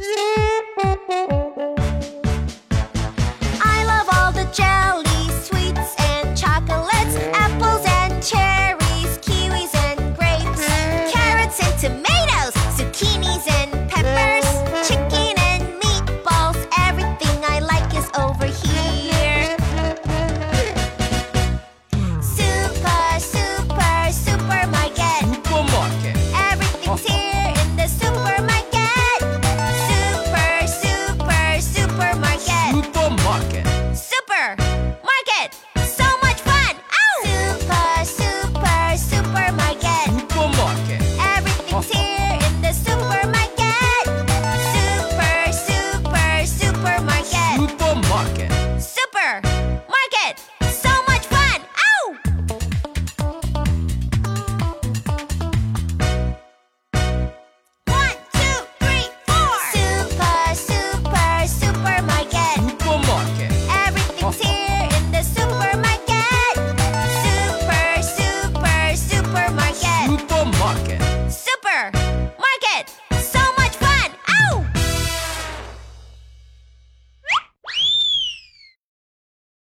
Thank you. market.